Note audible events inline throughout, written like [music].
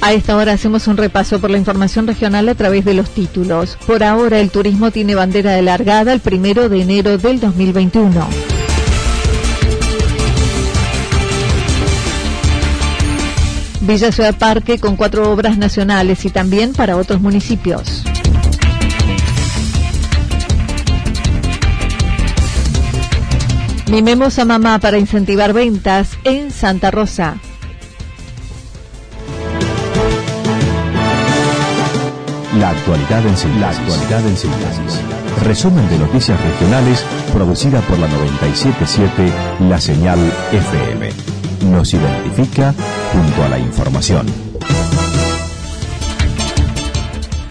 A esta hora hacemos un repaso por la información regional a través de los títulos. Por ahora, el turismo tiene bandera de largada el primero de enero del 2021. Villa Ciudad Parque con cuatro obras nacionales y también para otros municipios. Mimemos a mamá para incentivar ventas en Santa Rosa. La actualidad en síntesis. La actualidad en síntesis. Resumen de noticias regionales producida por la 977 La Señal FM. Nos identifica junto a la información.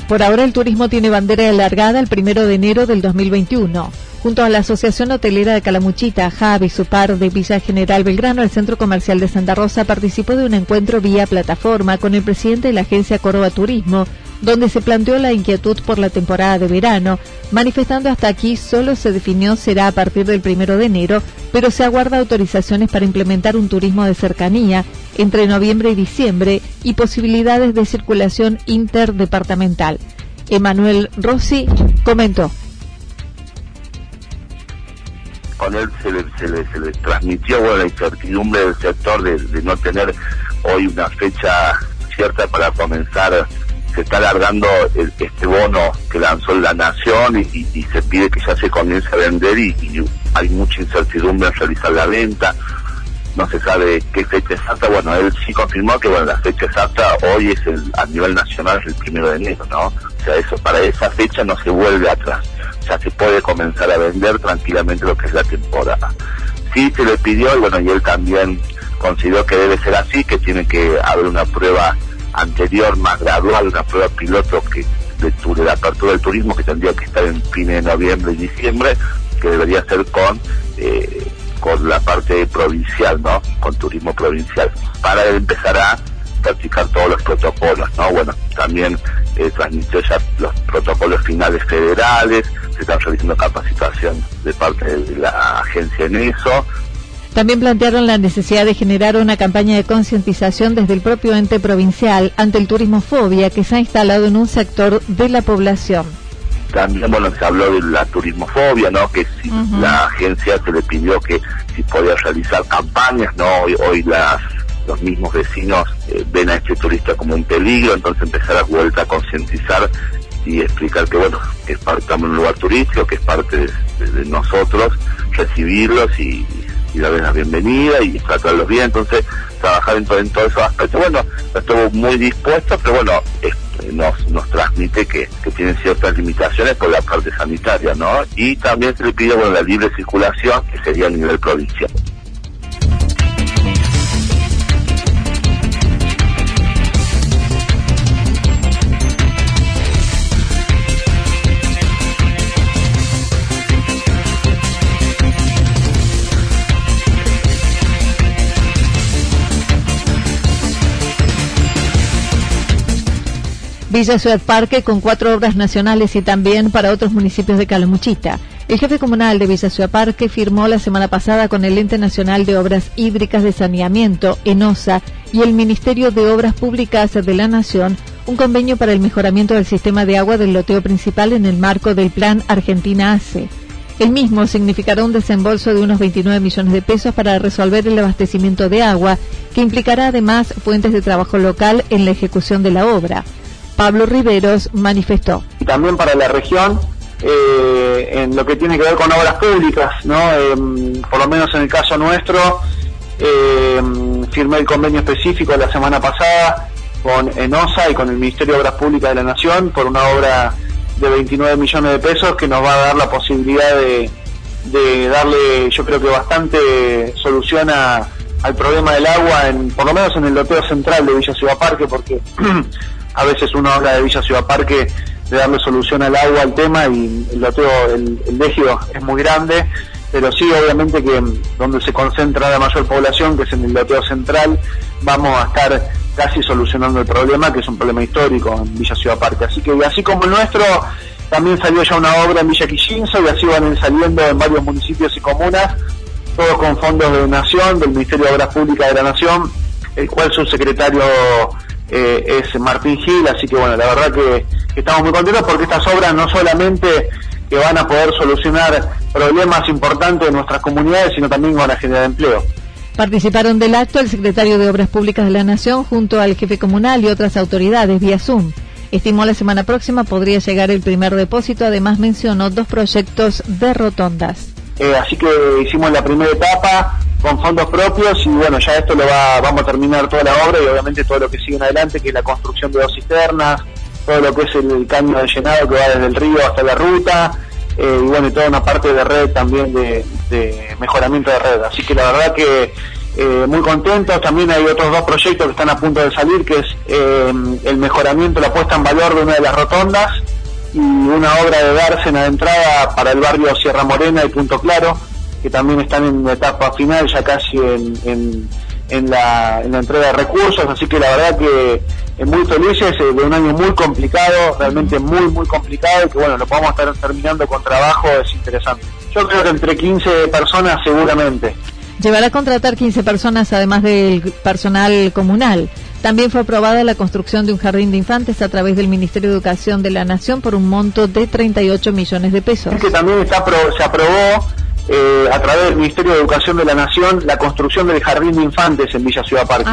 Por ahora el turismo tiene bandera alargada el primero de enero del 2021. Junto a la Asociación Hotelera de Calamuchita, Javi, su par de Villa General Belgrano, el Centro Comercial de Santa Rosa participó de un encuentro vía plataforma con el presidente de la agencia Córdoba Turismo, donde se planteó la inquietud por la temporada de verano, manifestando hasta aquí solo se definió será a partir del primero de enero, pero se aguarda autorizaciones para implementar un turismo de cercanía entre noviembre y diciembre y posibilidades de circulación interdepartamental. Emanuel Rossi comentó. Con él se le, se le, transmitió la incertidumbre del sector de no tener hoy una fecha cierta para comenzar se está alargando este bono que lanzó la Nación y, se pide que ya se comience a vender y, hay mucha incertidumbre en realizar la venta. No se sabe qué fecha exacta. Bueno, él sí confirmó que bueno la fecha exacta hoy es el, a nivel nacional es el primero de enero, ¿no? O sea, eso para esa fecha no se vuelve atrás. Ya se puede comenzar a vender tranquilamente lo que es la temporada. Sí se le pidió y bueno, y él también consideró que debe ser así, que tiene que haber una prueba anterior, más gradual, una prueba piloto que de, la apertura del turismo que tendría que estar en fines de noviembre y diciembre, que debería ser con eh, con la parte provincial, ¿no? Con turismo provincial, para empezar a practicar todos los protocolos, ¿no? Bueno, también eh, transmitió ya los protocolos finales federales, se están realizando capacitación de parte de la agencia en eso, también plantearon la necesidad de generar una campaña de concientización desde el propio ente provincial ante el turismofobia que se ha instalado en un sector de la población. También, bueno, se habló de la turismofobia, ¿no? Que si la agencia se le pidió que si podía realizar campañas, ¿no? Hoy, las los mismos vecinos eh, ven a este turista como un peligro, entonces empezar a vuelta a concientizar y explicar que, bueno, que estamos en un lugar turístico, que es parte de nosotros, recibirlos y, darles la bienvenida y tratarlos bien, entonces trabajar en, todo, en todos esos aspectos. Bueno, estuvo muy dispuesto, pero bueno, nos, nos transmite que, que tienen ciertas limitaciones por la parte sanitaria, ¿no? Y también se le pide, bueno, la libre circulación, que sería a nivel provincial. Villa Ciudad Parque con cuatro obras nacionales y también para otros municipios de Calamuchita. El jefe comunal de Villa Ciudad Parque firmó la semana pasada con el Ente Nacional de Obras Hídricas de Saneamiento, ENOSA, y el Ministerio de Obras Públicas de la Nación un convenio para el mejoramiento del sistema de agua del loteo principal en el marco del Plan Argentina ACE. El mismo significará un desembolso de unos 29 millones de pesos para resolver el abastecimiento de agua, que implicará además fuentes de trabajo local en la ejecución de la obra. Pablo Riveros manifestó. Y también para la región, eh, en lo que tiene que ver con obras públicas, ¿no? Em, por lo menos en el caso nuestro, em, firmé el convenio específico la semana pasada con ENOSA y con el Ministerio de Obras Públicas de la Nación por una obra de 29 millones de pesos que nos va a dar la posibilidad de, darle, yo creo que bastante solución al problema del agua, en, por lo menos en el loteo central de Villa Ciudad Parque, porque [clears throat] a veces uno habla de Villa Ciudad Parque de darle solución al agua al tema y el loteo, el, el es muy grande, pero sí obviamente que donde se concentra la mayor población, que es en el loteo central, vamos a estar casi solucionando el problema, que es un problema histórico en Villa Ciudad Parque. Así que así como el nuestro, también salió ya una obra en Villa Quillinzo y así van saliendo en varios municipios y comunas, todos con fondos de Nación, del Ministerio de Obras Públicas de la Nación, el cual su secretario eh, es Martín Gil, así que bueno, la verdad que, estamos muy contentos porque estas obras no solamente que van a poder solucionar problemas importantes de nuestras comunidades, sino también van a generar empleo. Participaron del acto el secretario de Obras Públicas de la Nación junto al jefe comunal y otras autoridades vía Zoom. Estimó la semana próxima podría llegar el primer depósito, además mencionó dos proyectos de rotondas. Eh, así que hicimos la primera etapa con fondos propios y bueno, ya esto lo va, vamos a terminar toda la obra y obviamente todo lo que sigue en adelante, que es la construcción de dos cisternas, todo lo que es el caño de llenado que va desde el río hasta la ruta, eh, y bueno, y toda una parte de red también de, mejoramiento de red. Así que la verdad que eh, muy contentos. También hay otros dos proyectos que están a punto de salir, que es eh, el mejoramiento, la puesta en valor de una de las rotondas y una obra de dársena de entrada para el barrio Sierra Morena y Punto Claro, que también están en etapa final, ya casi en en la, en la entrega de recursos, así que la verdad que muy felices eh, de un año muy complicado, realmente muy, muy complicado y que bueno, lo podamos estar terminando con trabajo es interesante. Yo creo que entre 15 personas seguramente. Llevará a contratar 15 personas además del personal comunal. También fue aprobada la construcción de un jardín de infantes a través del Ministerio de Educación de la Nación por un monto de 38 millones de pesos. que también está se aprobó eh, a través del Ministerio de Educación de la Nación la construcción del Jardín de Infantes en Villa Ciudad Parque.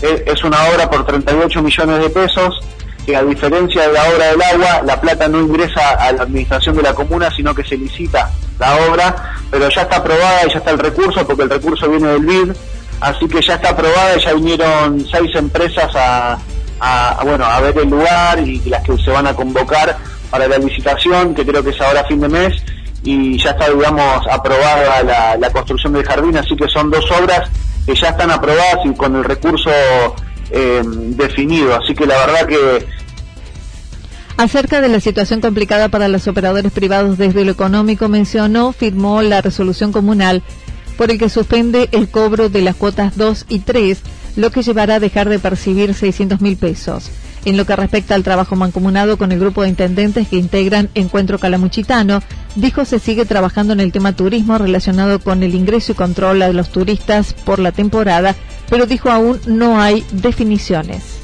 Es, una obra por 38 millones de pesos que a diferencia de la obra del agua, la plata no ingresa a la administración de la comuna, sino que se licita la obra, pero ya está aprobada y ya está el recurso, porque el recurso viene del BID, así que ya está aprobada y ya vinieron seis empresas a, bueno, a ver el lugar y las que se van a convocar para la licitación, que creo que es ahora a fin de mes, y ya está, digamos, aprobada la, construcción del jardín, así que son dos obras que ya están aprobadas y con el recurso eh, definido, así que la verdad que... Acerca de la situación complicada para los operadores privados desde lo económico, mencionó, firmó la resolución comunal por el que suspende el cobro de las cuotas 2 y 3, lo que llevará a dejar de percibir 600 mil pesos. En lo que respecta al trabajo mancomunado con el grupo de intendentes que integran Encuentro Calamuchitano, dijo se sigue trabajando en el tema turismo relacionado con el ingreso y control de los turistas por la temporada, pero dijo aún no hay definiciones.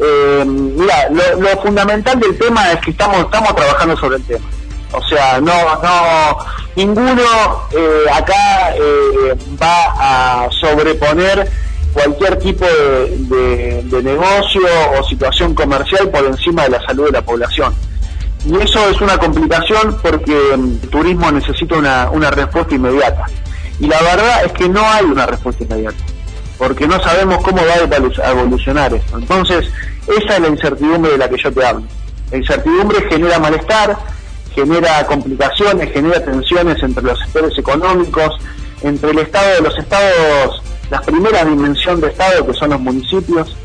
Eh, mira, lo, fundamental del tema es que estamos, estamos trabajando sobre el tema. O sea, no, no, ninguno eh, acá eh, va a sobreponer cualquier tipo de, negocio o situación comercial por encima de la salud de la población. Y eso es una complicación porque el turismo necesita una, una respuesta inmediata. Y la verdad es que no hay una respuesta inmediata, porque no sabemos cómo va a evolucionar esto. Entonces, esa es la incertidumbre de la que yo te hablo. La incertidumbre genera malestar, genera complicaciones, genera tensiones entre los sectores económicos, entre el Estado de los Estados la primera dimensión de Estado, que son los municipios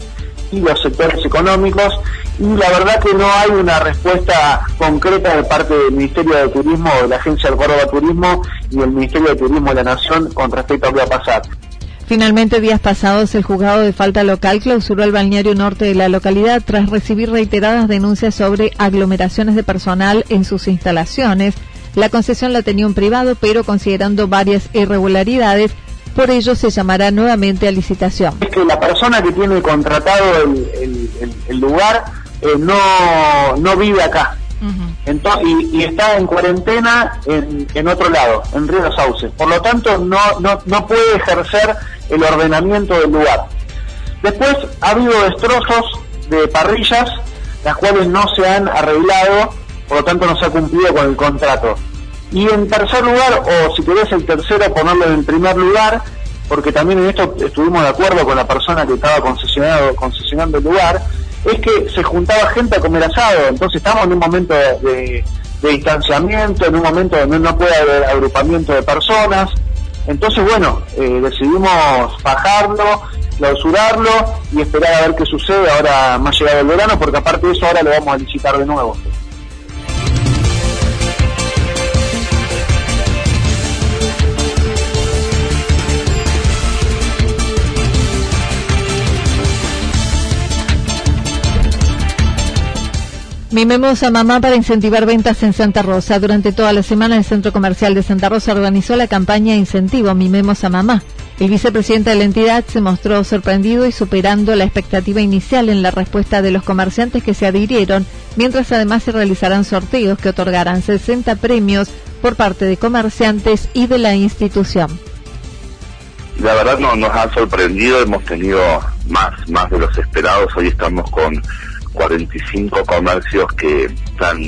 y los sectores económicos, y la verdad que no hay una respuesta concreta de parte del Ministerio de Turismo, de la Agencia del Córdoba Turismo y el Ministerio de Turismo de la Nación con respecto a lo que va a pasar. Finalmente, días pasados, el juzgado de falta local clausuró el balneario norte de la localidad tras recibir reiteradas denuncias sobre aglomeraciones de personal en sus instalaciones. La concesión la tenía un privado, pero considerando varias irregularidades, por ello se llamará nuevamente a licitación. Es que la persona que tiene contratado el, el lugar eh, no, no vive acá. Entonces, y, está en cuarentena en, en, otro lado, en Río Los Sauces. Por lo tanto, no, no, no puede ejercer el ordenamiento del lugar. Después ha habido destrozos de parrillas, las cuales no se han arreglado, por lo tanto no se ha cumplido con el contrato. Y en tercer lugar, o si querés el tercero, ponerlo en primer lugar, porque también en esto estuvimos de acuerdo con la persona que estaba concesionado, concesionando el lugar, es que se juntaba gente a comer asado, entonces estamos en un momento de, distanciamiento, en un momento donde no puede haber agrupamiento de personas, entonces bueno, eh, decidimos bajarlo, clausurarlo y esperar a ver qué sucede ahora más llegado el verano, porque aparte de eso ahora lo vamos a licitar de nuevo. Mimemos a mamá para incentivar ventas en Santa Rosa. Durante toda la semana el Centro Comercial de Santa Rosa organizó la campaña Incentivo Mimemos a mamá. El vicepresidente de la entidad se mostró sorprendido y superando la expectativa inicial en la respuesta de los comerciantes que se adhirieron, mientras además se realizarán sorteos que otorgarán 60 premios por parte de comerciantes y de la institución. La verdad no, nos ha sorprendido, hemos tenido más, más de los esperados, hoy estamos con 45 comercios que están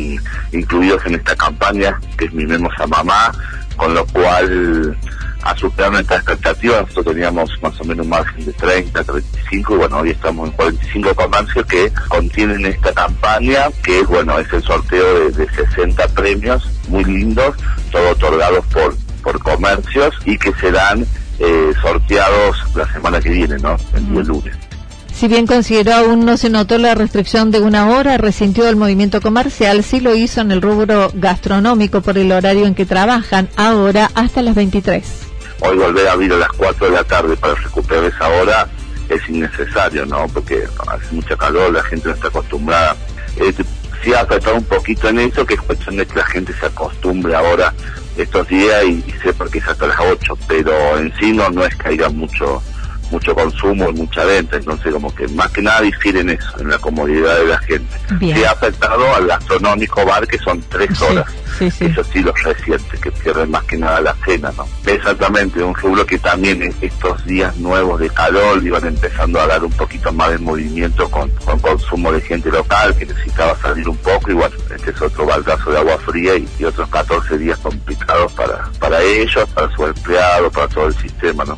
incluidos en esta campaña, que es Mimemos a Mamá, con lo cual ha superado nuestras expectativas, nosotros teníamos más o menos un margen de 30, 35, y bueno, hoy estamos en 45 comercios que contienen esta campaña, que bueno, es el sorteo de, 60 premios muy lindos, todos otorgados por, por comercios y que serán eh, sorteados la semana que viene, ¿no? El lunes. Si bien consideró aún no se notó la restricción de una hora, resintió el movimiento comercial, sí lo hizo en el rubro gastronómico por el horario en que trabajan, ahora hasta las 23. Hoy volver a abrir a las 4 de la tarde para recuperar esa hora es innecesario, ¿no? Porque hace mucha calor, la gente no está acostumbrada. Eh, sí ha afectado un poquito en eso, que es cuestión de que la gente se acostumbre ahora estos días y, y sepa que es hasta las 8, pero en sí no, no es haya mucho mucho consumo y mucha venta, entonces como que más que nada difiere en eso, en la comodidad de la gente. Se ha afectado al gastronómico bar que son tres horas, eso sí los recientes, que pierden más que nada la cena, ¿no? Exactamente, un rubro que también estos días nuevos de calor iban empezando a dar un poquito más de movimiento con, con consumo de gente local que necesitaba salir un poco y bueno, este es otro baldazo de agua fría y, y otros 14 días complicados para, para ellos, para su empleado, para todo el sistema, ¿no?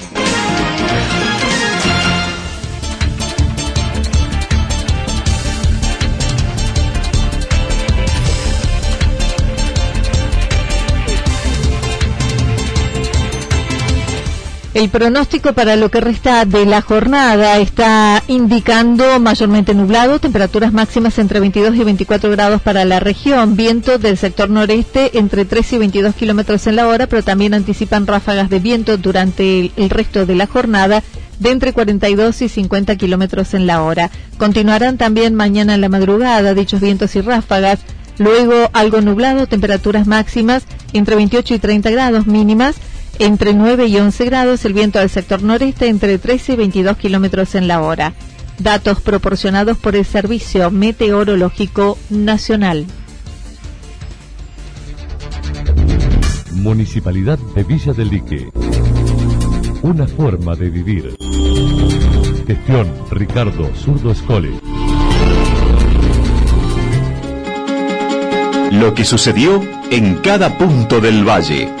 El pronóstico para lo que resta de la jornada está indicando mayormente nublado, temperaturas máximas entre 22 y 24 grados para la región, viento del sector noreste entre 3 y 22 kilómetros en la hora, pero también anticipan ráfagas de viento durante el, resto de la jornada de entre 42 y 50 kilómetros en la hora. Continuarán también mañana en la madrugada dichos vientos y ráfagas. Luego algo nublado, temperaturas máximas entre 28 y 30 grados mínimas entre 9 y 11 grados, el viento del sector noreste entre 13 y 22 kilómetros en la hora. Datos proporcionados por el Servicio Meteorológico Nacional. Municipalidad de Villa del Lique. Una forma de vivir. Gestión Ricardo Zurdo Escole. Lo que sucedió en cada punto del valle.